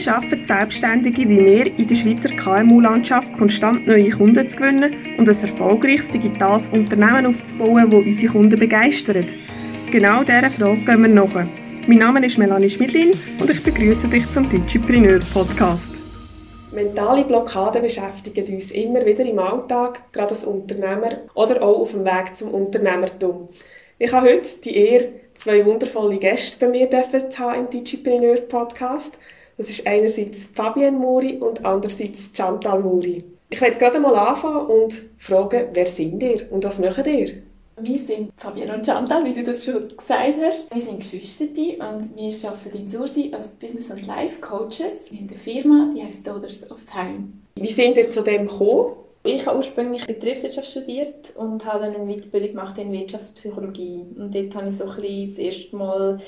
Wie schaffen Selbstständige wie wir in der Schweizer KMU-Landschaft konstant neue Kunden zu gewinnen und ein erfolgreiches digitales Unternehmen aufzubauen, das unsere Kunden begeistert? Genau dieser Frage gehen wir nach. Mein Name ist Melanie Schmidlin und ich begrüße dich zum Digipreneur Podcast. Mentale Blockaden beschäftigen uns immer wieder im Alltag, gerade als Unternehmer oder auch auf dem Weg zum Unternehmertum. Ich habe heute die Ehre, zwei wundervolle Gäste bei mir haben im Digipreneur Podcast. Das ist einerseits Fabienne Muri und andererseits Chantal Muri. Ich werde gerade mal anfangen und fragen, wer sind ihr und was macht ihr? Wir sind Fabienne und Chantal, wie du das schon gesagt hast. Wir sind Geschwister und wir arbeiten in Sursi als Business- und Life-Coaches. Wir haben eine Firma, die heißt Daughters of Time. Wie sind ihr zu dem gekommen? Ich habe ursprünglich Betriebswirtschaft studiert und habe dann eine Weiterbildung gemacht in Wirtschaftspsychologie. Und dort habe ich so ein bisschen das erste Mal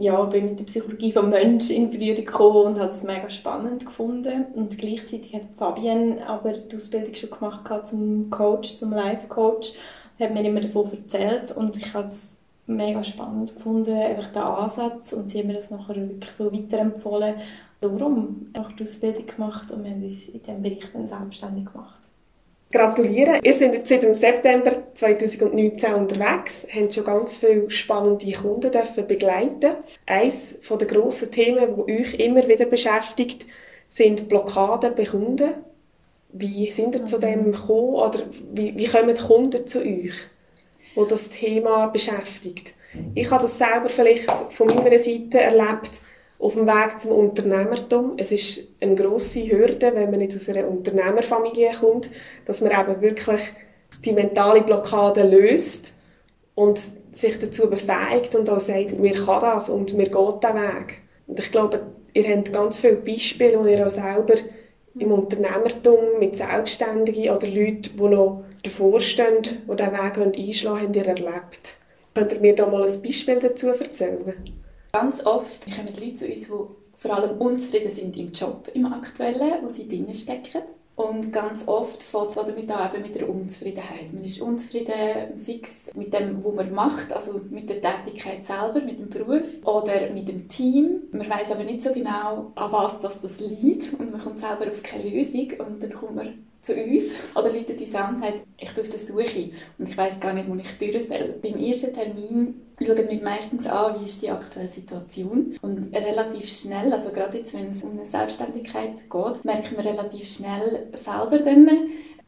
ja, bin mit der Psychologie des Menschen in Berührung gekommen und habe es mega spannend gefunden. Und gleichzeitig hat Fabienne aber die Ausbildung schon gemacht zum Coach, zum Life-Coach. hat mir immer davon erzählt und ich habe es mega spannend gefunden, einfach den Ansatz und sie haben mir das nachher wirklich so weiterempfohlen. Darum habe ich die Ausbildung gemacht und wir haben uns in diesem Bereich dann selbstständig gemacht. Gratulieren! Ihr seid jetzt seit dem September 2019 unterwegs, habt schon ganz viele spannende Kunden dürfen begleiten. Eines der grossen Themen, die euch immer wieder beschäftigt, sind Blockaden bei Kunden. Wie sind ihr zu dem mhm. gekommen oder wie, wie kommen die Kunden zu euch, wo das Thema beschäftigt? Ich habe das selber vielleicht von meiner Seite erlebt, auf dem Weg zum Unternehmertum. Es ist eine grosse Hürde, wenn man nicht aus einer Unternehmerfamilie kommt, dass man eben wirklich die mentale Blockade löst und sich dazu befähigt und auch sagt, mir kann das und mir geht der Weg. Und ich glaube, ihr habt ganz viele Beispiele, wo ihr auch selber im Unternehmertum mit Selbstständigen oder Leuten, die noch davor stehen, die diesen Weg einschlagen wollen, habt ihr erlebt. Könnt ihr mir da mal ein Beispiel dazu erzählen? Ganz oft kommen Leute zu uns, die vor allem unzufrieden sind im Job, im aktuellen, wo sie drinnen stecken. Und ganz oft fängt es damit an, eben mit der Unzufriedenheit. Man ist unzufrieden, sei es mit dem, was man macht, also mit der Tätigkeit selber, mit dem Beruf oder mit dem Team. Man weiß aber nicht so genau, an was das, das liegt und man kommt selber auf keine Lösung und dann kommt man zu uns. Oder Leute uns an und sagt, ich bin auf der Suche. Und ich weiß gar nicht, wo ich durch soll. Beim ersten Termin schauen wir meistens an, wie ist die aktuelle Situation. Und relativ schnell, also gerade jetzt, wenn es um eine Selbstständigkeit geht, merken wir relativ schnell selber dann,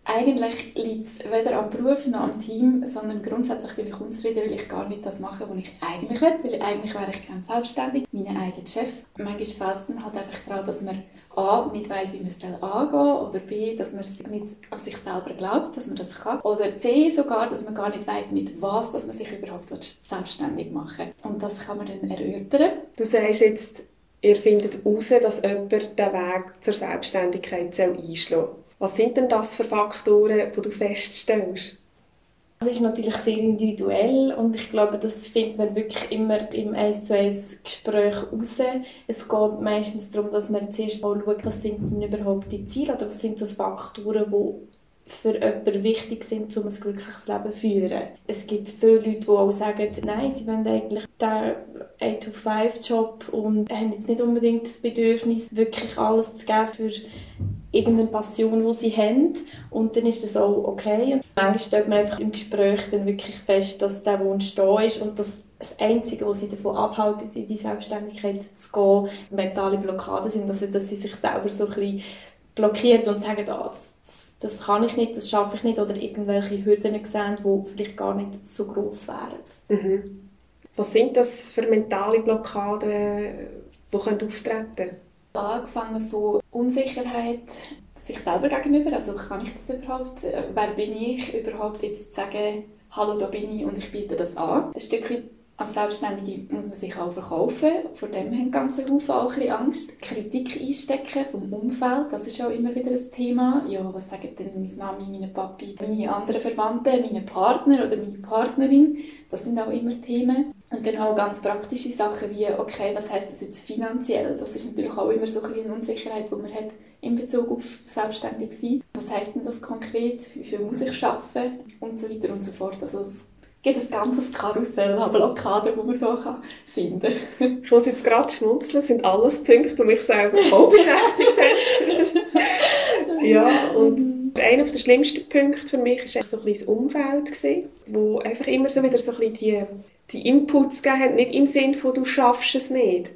eigentlich liegt es weder am Beruf noch am Team, sondern grundsätzlich bin ich unzufrieden, weil ich gar nicht das mache, was ich eigentlich will, weil eigentlich wäre ich gerne selbstständig, mein eigener Chef. Manchmal fällt es dann halt einfach daran, dass man A, nicht weiss, wie man es angehen oder B, dass man nicht an sich selber glaubt, dass man das kann. Oder C, sogar, dass man gar nicht weiss, mit was dass man sich überhaupt selbstständig machen will. Und das kann man dann erörtern. Du sagst jetzt, ihr findet heraus, dass jemand den Weg zur Selbstständigkeit einschlagen soll. Was sind denn das für Faktoren, die du feststellst? Das ist natürlich sehr individuell und ich glaube, das findet man wirklich immer im 1 zu 1 Gespräch raus. Es geht meistens darum, dass man zuerst mal schaut, was sind denn überhaupt die Ziele oder was sind so Faktoren, die für jemanden wichtig sind, um ein glückliches Leben zu führen. Es gibt viele Leute, die auch sagen, nein, sie wollen eigentlich den 8-to-5-Job und haben jetzt nicht unbedingt das Bedürfnis, wirklich alles zu geben für irgendeine Passion, die sie haben. Und dann ist das auch okay. Und manchmal stellt man einfach im Gespräch dann wirklich fest, dass der Wunsch da ist und dass das Einzige, was sie davon abhält, in die Selbstständigkeit zu gehen, mentale Blockaden sind, also dass sie sich selber so ein bisschen blockiert und sagen, ah, das, das kann ich nicht, das schaffe ich nicht, oder irgendwelche Hürden sehen, die vielleicht gar nicht so groß wären. Mhm. Was sind das für mentale Blockaden, die auftreten können? Angefangen von Unsicherheit sich selber gegenüber, also kann ich das überhaupt, äh, wer bin ich überhaupt jetzt zu sagen, hallo, da bin ich und ich biete das an. Ein Stück weit als Selbstständige muss man sich auch verkaufen. Vor dem haben ganz Haufen auch ein Angst. Kritik einstecken vom Umfeld, das ist auch immer wieder ein Thema. Ja, was sagen denn meine Mami, meine Papi, meine anderen Verwandten, meine Partner oder meine Partnerin? Das sind auch immer Themen. Und dann auch ganz praktische Sachen wie, okay, was heißt das jetzt finanziell? Das ist natürlich auch immer so ein eine Unsicherheit, die man hat in Bezug auf selbstständig sein. Was heißt denn das konkret? Wie viel muss ich schaffen? Und so weiter und so fort. Also gibt ein ganzes Karussell an Blockaden, die man hier finden kann. Ich muss jetzt gerade schmunzeln, sind alles Punkte, die mich selber auch beschäftigt haben. ja, und einer der schlimmsten Punkte für mich war so ein bisschen das Umfeld, gewesen, wo einfach immer so wieder so ein bisschen die, die Inputs gegeben hat, nicht im Sinne von «du schaffst es nicht»,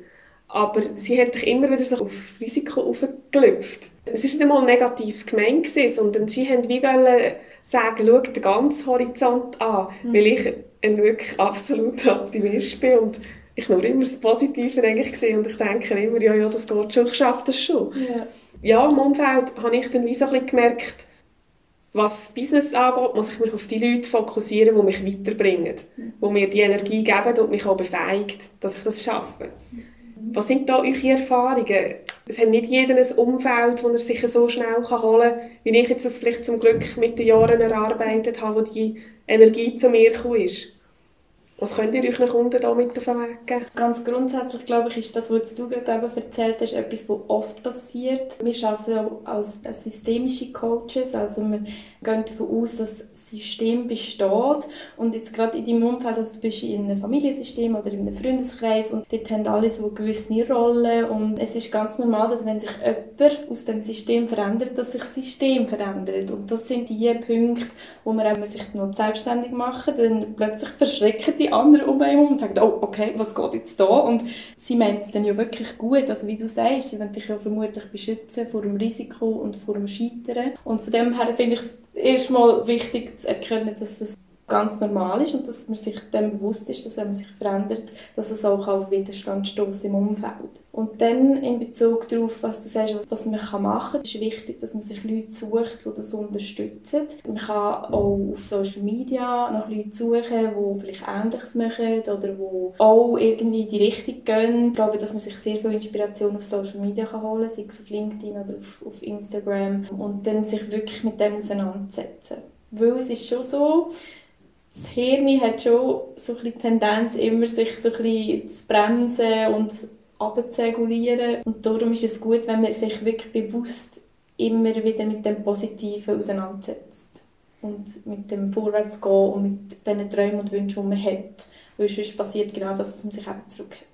aber sie hat dich immer wieder so aufs Risiko aufgelüpft. Es war nicht einmal negativ gemeint, gewesen, sondern sie haben wie wollen sagen, schau den ganzen Horizont an, mhm. weil ich ein wirklich absoluter Optimist bin und ich nur immer das Positive eigentlich gesehen und ich denke immer, ja, ja, das geht schon, ich schaffe das schon. Ja. ja, im Umfeld habe ich dann wie so ein bisschen gemerkt, was das Business angeht, muss ich mich auf die Leute fokussieren, die mich weiterbringen, mhm. die mir die Energie geben und mich auch befähigt, dass ich das schaffe. Mhm. Was sind da eure Erfahrungen? Es hat nicht jeder ein Umfeld, das er sich so schnell holen kann, wie ich jetzt das vielleicht zum Glück mit den Jahren erarbeitet habe, wo die Energie zu mir gekommen ist. Was könnt ihr euren Kunden da mit auf den Weg geben? Ganz grundsätzlich, glaube ich, ist das, was du gerade eben erzählt hast, etwas, was oft passiert. Wir arbeiten auch als systemische Coaches, also wir gehen davon aus, dass das System besteht und jetzt gerade in deinem Umfeld, also du bist in einem Familiensystem oder in einem Freundeskreis und dort haben alle so gewisse Rollen und es ist ganz normal, dass wenn sich jemand aus dem System verändert, dass sich das System verändert und das sind die Punkte, wo man, man sich noch selbstständig machen, dann plötzlich verschrecken die anderen um einen und sagen, oh, okay, was geht jetzt da? Und sie meint es dann ja wirklich gut, also wie du sagst, sie wollen dich ja vermutlich beschützen vor dem Risiko und vor dem Scheitern. Und von dem her finde ich es erstmal wichtig zu erkennen, dass es ganz normal ist und dass man sich dem bewusst ist, dass wenn man sich verändert, dass es auch auf Widerstand stößt im Umfeld. Und dann in Bezug darauf, was du sagst, was, man machen kann, ist wichtig, dass man sich Leute sucht, die das unterstützen. Man kann auch auf Social Media nach Leuten suchen, die vielleicht Ähnliches machen oder die auch irgendwie in die Richtung gehen. Ich glaube, dass man sich sehr viel Inspiration auf Social Media kann holen kann, sei es auf LinkedIn oder auf, auf Instagram und dann sich wirklich mit dem auseinandersetzen. Weil es ist schon so, das Hirn hat schon so die Tendenz, immer sich so zu bremsen und abzuregulieren. Und darum ist es gut, wenn man sich wirklich bewusst immer wieder mit dem Positiven auseinandersetzt. Und mit dem Vorwärtsgehen und mit den Träumen und Wünschen, die man hat. Weil sonst passiert genau das, dass man sich eben zurückhält.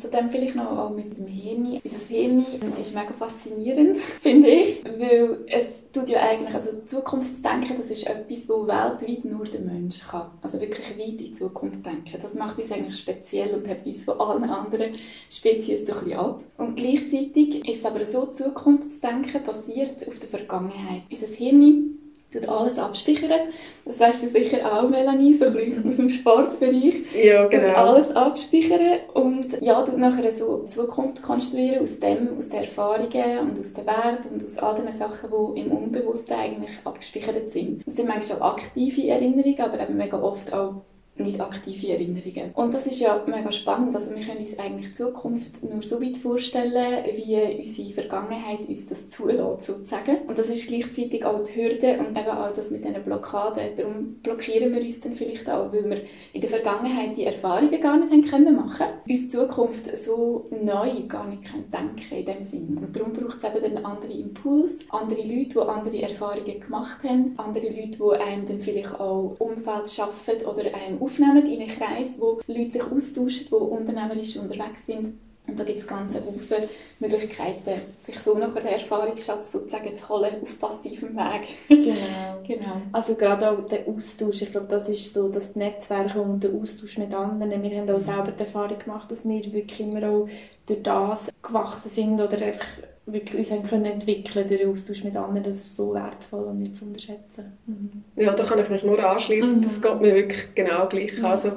Zudem vielleicht noch mit dem Hirn. Unser Hirn ist mega faszinierend, finde ich, weil es tut ja eigentlich, also Zukunftsdenken, das ist etwas, wo weltweit nur der Mensch kann. Also wirklich weit in die Zukunft denken. Das macht uns eigentlich speziell und hebt uns von allen anderen Spezies so ein bisschen ab. Und gleichzeitig ist es aber so, Zukunftsdenken basiert auf der Vergangenheit. Unser Hirn tut alles abspeichern. Das weißt du sicher auch, Melanie, so ein aus dem Sportbereich. Ja, genau. Tut alles abspeichern und ja, tut nachher so Zukunft konstruieren aus dem, aus den Erfahrungen und aus den Werten und aus all den Sachen, die im Unbewussten eigentlich abgespeichert sind. Das sind manchmal auch aktive Erinnerungen, aber eben mega oft auch nicht aktive Erinnerungen. Und das ist ja mega spannend. Also wir können uns eigentlich Zukunft nur so weit vorstellen, wie unsere Vergangenheit uns das zulässt, sozusagen. Und das ist gleichzeitig auch die Hürde und eben auch das mit diesen Blockaden. Darum blockieren wir uns dann vielleicht auch, weil wir in der Vergangenheit die Erfahrungen gar nicht haben können machen uns Zukunft so neu gar nicht können denken in dem Sinn. Und darum braucht es eben dann andere Impulse, andere Leute, die andere Erfahrungen gemacht haben, andere Leute, die einem dann vielleicht auch Umfeld schaffen oder einem aufnehmen in einen Kreis, wo Leute sich austauschen, die unternehmerisch unterwegs sind. Und da gibt es ganz viele Möglichkeiten, sich so nach einen Erfahrungsschatz sozusagen zu holen, auf passivem Weg. genau. genau. Also gerade auch der Austausch, ich glaube, das ist so das Netzwerk und der Austausch mit anderen. Wir haben auch selber die Erfahrung gemacht, dass wir wirklich immer auch durch das gewachsen sind oder einfach wirklich uns haben können entwickeln durch den Austausch mit anderen, das ist so wertvoll und nicht zu unterschätzen. Mhm. Ja, da kann ich mich nur anschließen. Mhm. Das geht mir wirklich genau gleich. Mhm. Also,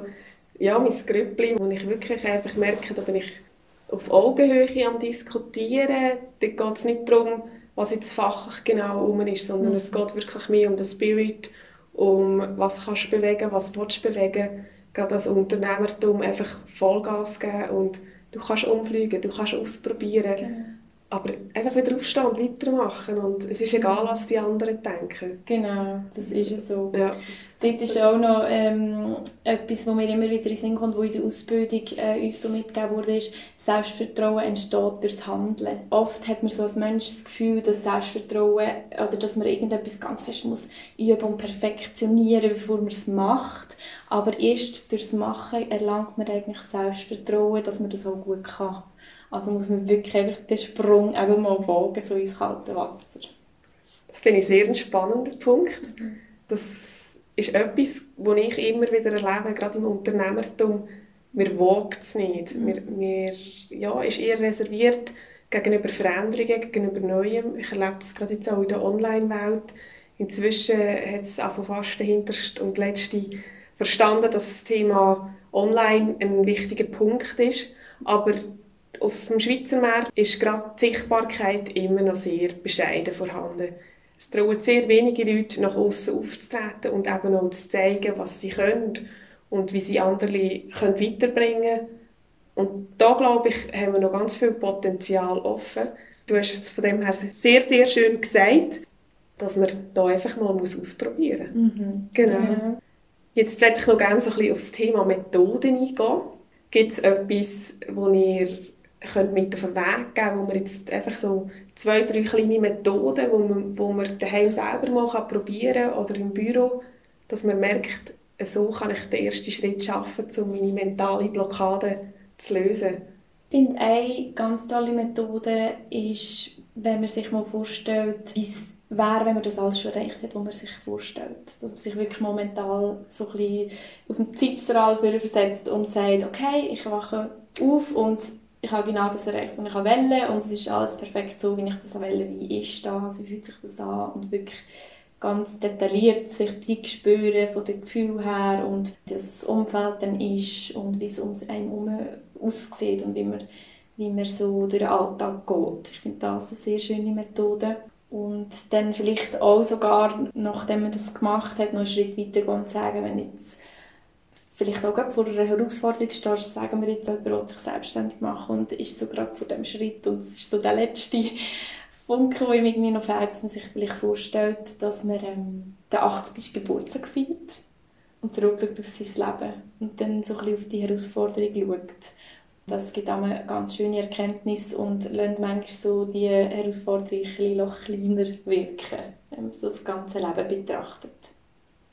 ja, mein Grüppli, wo ich wirklich einfach merke, da bin ich auf Augenhöhe am Diskutieren. Da geht es nicht darum, was jetzt fachlich genau um ist, sondern mhm. es geht wirklich mehr um den Spirit, um was kannst du bewegen, was willst du bewegen. Gerade als Unternehmertum einfach Vollgas geben und du kannst umfliegen, du kannst ausprobieren. Genau. Aber einfach wieder aufstehen und weitermachen. Und es ist egal, was die anderen denken. Genau, das ist es so. Ja. Dort ist auch noch ähm, etwas, was mir immer wieder in Sinn kommt, was in der Ausbildung äh, uns so mitgegeben wurde, ist, Selbstvertrauen entsteht durchs Handeln. Oft hat man so als Mensch das Gefühl, dass Selbstvertrauen oder dass man irgendetwas ganz fest muss üben und perfektionieren, bevor man es macht. Aber erst durchs Machen erlangt man eigentlich Selbstvertrauen, dass man das auch gut kann. Also muss man wirklich einfach den Sprung eben mal wagen, so ins kalte Wasser. Das finde ich sehr ein spannender Punkt. Das ist etwas, was ich immer wieder erlebe, gerade im Unternehmertum. Man wagt es nicht. Man, man ja, ist eher reserviert gegenüber Veränderungen, gegenüber Neuem. Ich erlebe das gerade jetzt auch in der Online-Welt. Inzwischen hat es auch fast der hinterste und letzte verstanden, dass das Thema Online ein wichtiger Punkt ist. Aber auf dem Schweizer Markt ist gerade die Sichtbarkeit immer noch sehr bescheiden vorhanden. Es trauen sehr wenige Leute nach außen aufzutreten und eben auch zu zeigen, was sie können und wie sie andere können weiterbringen können. Und da, glaube ich, haben wir noch ganz viel Potenzial offen. Du hast es von dem her sehr, sehr schön gesagt, dass man da einfach mal ausprobieren muss. Mhm. Genau. Ja. Jetzt möchte ich noch gerne so ein bisschen auf das Thema Methoden eingehen. Gibt es etwas, wo ihr könnt mit auf den Weg geben, wo wir jetzt einfach so zwei, drei kleine Methoden, wo man, wo man daheim selber mal probieren kann oder im Büro, dass man merkt, so kann ich den ersten Schritt schaffen, um meine mentale Blockade zu lösen. Ich finde, eine ganz tolle Methode ist, wenn man sich mal vorstellt, wie es wäre, wenn man das alles schon erreicht hat, was man sich vorstellt. Dass man sich wirklich momentan so ein auf den Zeitstrahl versetzt und sagt, okay, ich wache auf und ich habe genau das erreicht, was ich wollte und es ist alles perfekt so, wie ich das wollte, wie ist das, wie fühlt sich das an und wirklich ganz detailliert sich spüren von dem Gefühl her und wie das Umfeld dann ist und wie es um einen herum aussieht und wie man, wie man so durch den Alltag geht. Ich finde das eine sehr schöne Methode. Und dann vielleicht auch sogar, nachdem man das gemacht hat, noch einen Schritt weiter gehen und sagen, wenn jetzt vielleicht auch gerade vor einer Herausforderung stehst, sagen wir jetzt, jemand will sich selbstständig machen und ist so gerade vor dem Schritt und es ist so der letzte Funke, ihm irgendwie noch fehlt, dass man sich vielleicht vorstellt, dass man ähm, den 80. Geburtstag feiert und zurückschaut auf sein Leben und dann so ein bisschen auf die Herausforderung schaut. Das gibt auch eine ganz schöne Erkenntnis und lässt manchmal so die Herausforderung ein noch kleiner wirken, wenn man so das ganze Leben betrachtet.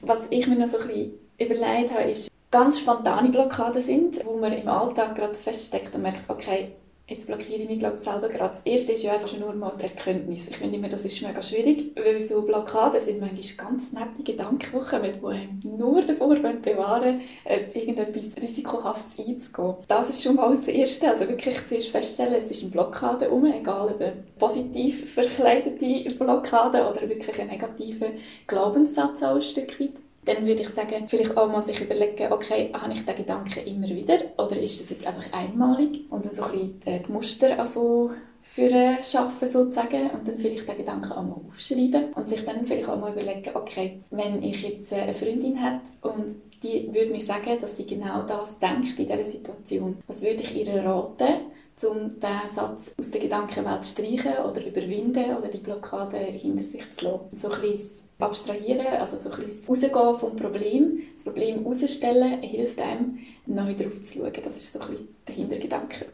Was ich mir noch so ein bisschen überlegt habe, ist, ganz spontane Blockaden sind, wo man im Alltag gerade feststeckt und merkt, okay, jetzt blockiere ich mich glaube selber gerade. Das erste ist ja einfach nur mal die Erkenntnis. Ich finde immer, das ist mega schwierig, weil so Blockaden sind manchmal ganz nette Gedanken, die einem nur davor bewahren äh, irgendetwas Risikohaftes einzugehen. Das ist schon mal das Erste. Also wirklich zuerst feststellen, es ist eine Blockade um, egal ob eine positiv verkleidete Blockade oder wirklich ein negativer Glaubenssatz auch ein Stück weit dann würde ich sagen, vielleicht auch mal sich überlegen, okay, habe ich den Gedanken immer wieder oder ist das jetzt einfach einmalig? Und dann so ein bisschen die Muster anfangen für schaffen sozusagen und dann vielleicht den Gedanken auch mal aufschreiben und sich dann vielleicht auch mal überlegen, okay, wenn ich jetzt eine Freundin hätte und die würde mir sagen, dass sie genau das denkt in dieser Situation, was würde ich ihr raten, um diesen Satz aus der Gedankenwelt zu streichen oder überwinden oder die Blockade hinter sich zu lassen. So bisschen abstrahieren, also so bisschen rausgehen vom Problem, das Problem herausstellen, hilft einem, neu darauf zu schauen. Das ist so ein der Hintergedanke.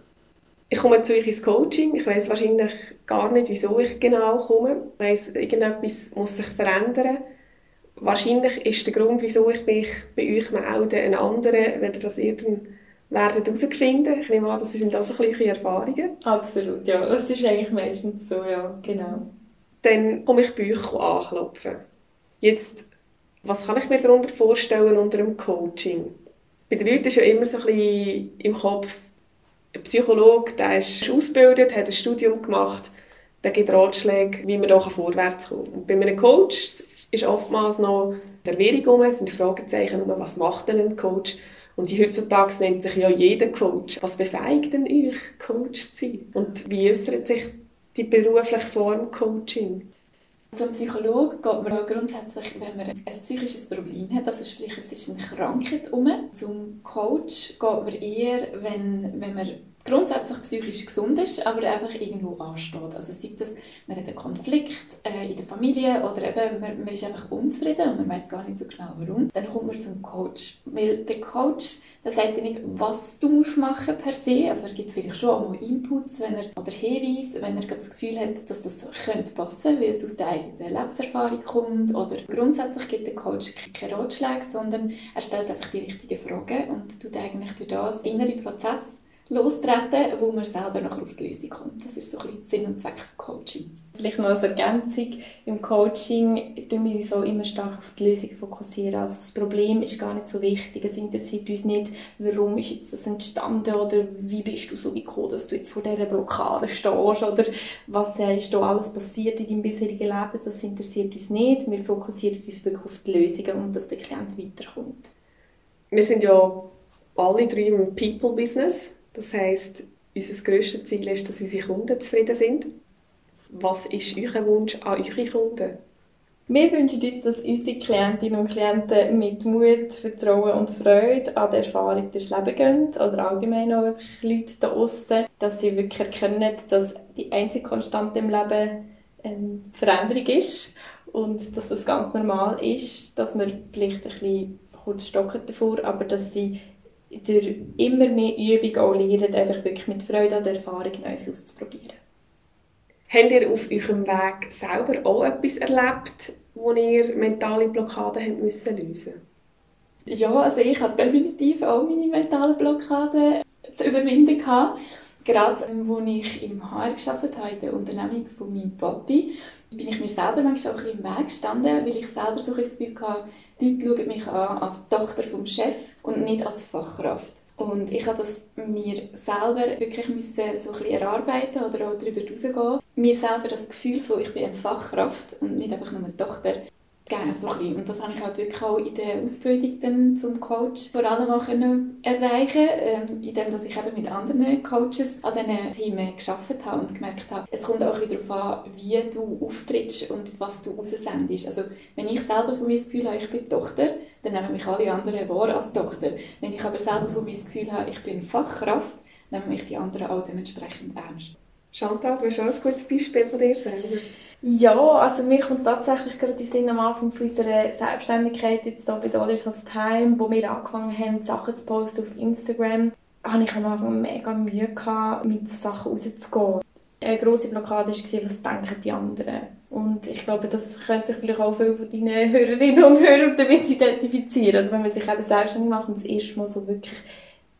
Ich komme zu euch ins Coaching. Ich weiß wahrscheinlich gar nicht, wieso ich genau komme. Ich weiss, irgendetwas muss sich verändern. Wahrscheinlich ist der Grund, wieso ich mich bei euch melde, ein anderer, wenn ihr das irgendwann werdet herausfinden. Ich nehme an, das sind also gleiche Erfahrungen. Absolut, ja. Das ist eigentlich meistens so, ja, genau. Dann komme ich bei euch anklopfen. Jetzt, was kann ich mir darunter vorstellen unter einem Coaching? Bei den Leuten ist ja immer so ein bisschen im Kopf, ein Psychologe, der ist ausgebildet, hat ein Studium gemacht, der gibt Ratschläge, wie man da vorwärts kann. Und bei einem Coach ist oftmals noch Verwirrung um, sind Fragezeichen um, was macht denn ein Coach? Und heutzutage nennt sich ja jeder Coach. Was befähigt denn euch, Coach zu sein? Und wie äußert sich die berufliche Form Coaching? Zum Psychologen geht man grundsätzlich, wenn man ein psychisches Problem hat, also sprich, es ist eine Krankheit um. Zum Coach geht man eher, wenn, wenn man grundsätzlich psychisch gesund ist, aber einfach irgendwo ansteht. Also sei das, man hat einen Konflikt äh, in der Familie oder eben man, man ist einfach unzufrieden und man weiß gar nicht so genau warum, dann kommt man zum Coach. Weil der Coach, der sagt dir nicht, was du musst machen per se, also er gibt vielleicht schon auch Inputs wenn er, oder Hinweise, wenn er das Gefühl hat, dass das könnte passen, weil es aus der eigenen Lebenserfahrung kommt oder grundsätzlich gibt der Coach keine Ratschläge, sondern er stellt einfach die richtigen Fragen und tut eigentlich durch das innere Prozess lostreten, wo man selber noch auf die Lösung kommt. Das ist so ein bisschen Sinn und Zweck von Coaching. Vielleicht noch als Ergänzung, im Coaching tun wir uns auch immer stark auf die Lösung fokussieren. Also das Problem ist gar nicht so wichtig. Es interessiert uns nicht, warum ist jetzt das entstanden oder wie bist du so gekommen, dass du jetzt vor dieser Blockade stehst oder was ist da alles passiert in deinem bisherigen Leben. Das interessiert uns nicht. Wir fokussieren uns wirklich auf die Lösungen und dass der Klient weiterkommt. Wir sind ja alle drei im People-Business. Das heisst, unser grösstes Ziel ist, dass unsere Kunden zufrieden sind. Was ist euer Wunsch an eure Kunden? Wir wünschen uns, dass unsere Klientinnen und Klienten mit Mut, Vertrauen und Freude an der Erfahrung durchs Leben gehen. Oder allgemein auch Leute da draussen, dass sie wirklich erkennen, dass die einzige Konstante im Leben ähm, Veränderung ist. Und dass das ganz normal ist, dass man vielleicht ein bisschen kurz stocken davor, aber dass sie durch immer mehr Übung auch lernen, einfach wirklich mit Freude an der Erfahrung Neues auszuprobieren. Habt ihr auf eurem Weg selber auch etwas erlebt, wo ihr mentale Blockaden habt müssen lösen Ja, also ich hatte definitiv auch meine mentale Blockade zu überwinden gehabt. Gerade ähm, als ich im HR gearbeitet habe, in der Unternehmung von meinem Papi, bin ich mir selber manchmal auch ein bisschen im Weg gestanden, weil ich selber so das Gefühl hatte, die Leute schauen mich an als Tochter vom Chef und nicht als Fachkraft. Und ich habe das mir selber wirklich müssen so ein bisschen erarbeiten oder auch darüber hinausgehen. Mir selber das Gefühl von, ich bin eine Fachkraft und nicht einfach nur eine Tochter, gegeben. So Und das habe ich halt wirklich auch in der Ausbildung dann zum Coach vor allem auch erreichen ähm, indem dass ich eben mit anderen Coaches an diesen Themen gearbeitet habe und gemerkt habe, es kommt auch wieder darauf an, wie du auftrittst und was du raussendest. Also wenn ich selber von mir das Gefühl habe, ich bin Tochter, dann nehmen mich alle anderen wahr als Tochter. Wenn ich aber selber von mir das Gefühl habe, ich bin Fachkraft, nehmen mich die anderen auch dementsprechend ernst. Chantal, du hast auch ein gutes Beispiel von dir selber. Ja, also mir kommt tatsächlich gerade die Sinn am Anfang von unserer Selbstständigkeit jetzt hier bei Dollars of Time, wo wir angefangen haben, Sachen zu posten auf Instagram, hatte ich am Anfang mega Mühe gehabt, mit Sachen rauszugehen. Eine grosse Blockade war, was denken die anderen. Und ich glaube, das können sich vielleicht auch viele von deinen Hörerinnen und Hörern damit identifizieren. Also wenn man sich eben selbstständig macht und das erste Mal so wirklich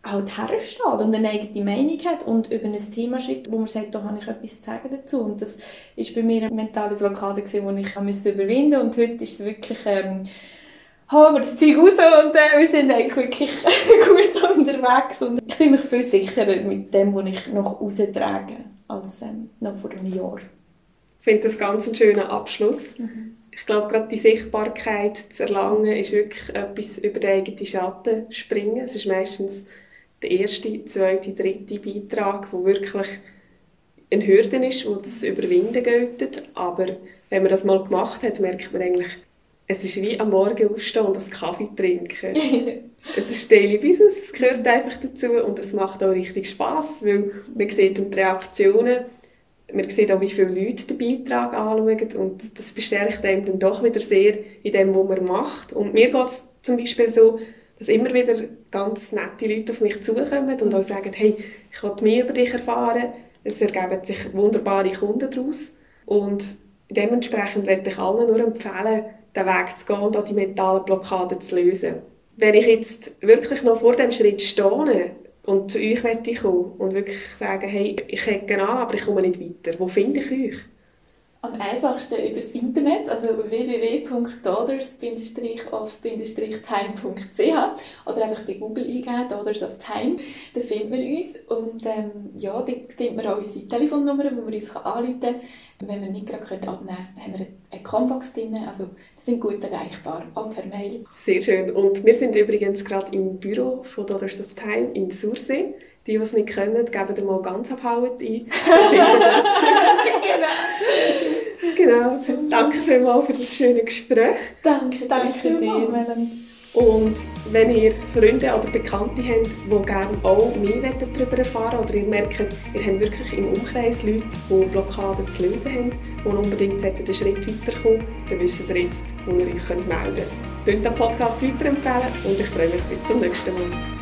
halt hersteht und eine eigene Meinung hat und über ein Thema schreibt, wo man sagt, da habe ich etwas zu sagen dazu. Und das war bei mir eine mentale Blockade, die ich überwinden musste. Und heute ist es wirklich, ähm, haben wir das Zeug raus und äh, wir sind eigentlich wirklich gut unterwegs. Und ich fühle mich viel sicherer mit dem, was ich noch raustrage, als ähm, noch vor einem Jahr. Ich finde das ganz einen schönen Abschluss. Mhm. Ich glaube, gerade die Sichtbarkeit zu erlangen, ist wirklich etwas über den eigenen Schatten springen. Es ist meistens der erste, zweite, dritte Beitrag, wo wirklich eine Hürde ist, wo das Überwinden gilt. Aber wenn man das mal gemacht hat, merkt man eigentlich, es ist wie am Morgen aufstehen und einen Kaffee trinken. es ist Daily Business, es gehört einfach dazu und es macht auch richtig Spass, weil man sieht die Reaktionen, man sieht auch, wie viele Leute den Beitrag anschauen und das bestärkt einem dann doch wieder sehr in dem, was man macht. Und mir geht es zum Beispiel so, dass immer wieder ganz nette Leute auf mich zukommen und auch sagen, hey, ich will mehr über dich erfahren. Es ergeben sich wunderbare Kunden daraus. Und dementsprechend möchte ich allen nur empfehlen, den Weg zu gehen und auch die mentalen Blockaden zu lösen. Wenn ich jetzt wirklich noch vor dem Schritt stehe und zu euch kommen und wirklich sagen, hey, ich hätte an, aber ich komme nicht weiter, wo finde ich euch? Am einfachsten über das Internet, also www.daughters-of-time.ch oder einfach bei Google eingeben, Daughters of Time, dann finden wir uns und ähm, ja, dort finden wir auch unsere Telefonnummer, wo man uns anrufen kann. Wenn wir nicht gerade abnehmen können, haben wir eine Combox drin, also wir sind gut erreichbar, auch per Mail. Sehr schön und wir sind übrigens gerade im Büro von Daughters of Time in Sursee. Die, die es nicht können, geben mal ganz abhauend ein. genau. Danke vielmals für das schöne Gespräch. Danke, danke dir, Melanie. Und wenn ihr Freunde oder Bekannte habt, die gerne auch mehr darüber erfahren oder ihr merkt, ihr habt wirklich im Umkreis Leute, die Blockaden zu lösen haben, die unbedingt einen Schritt weiterkommen dann wisst ihr jetzt, wo ihr euch melden könnt. Könnt den Podcast weiterempfehlen und ich freue mich bis zum nächsten Mal.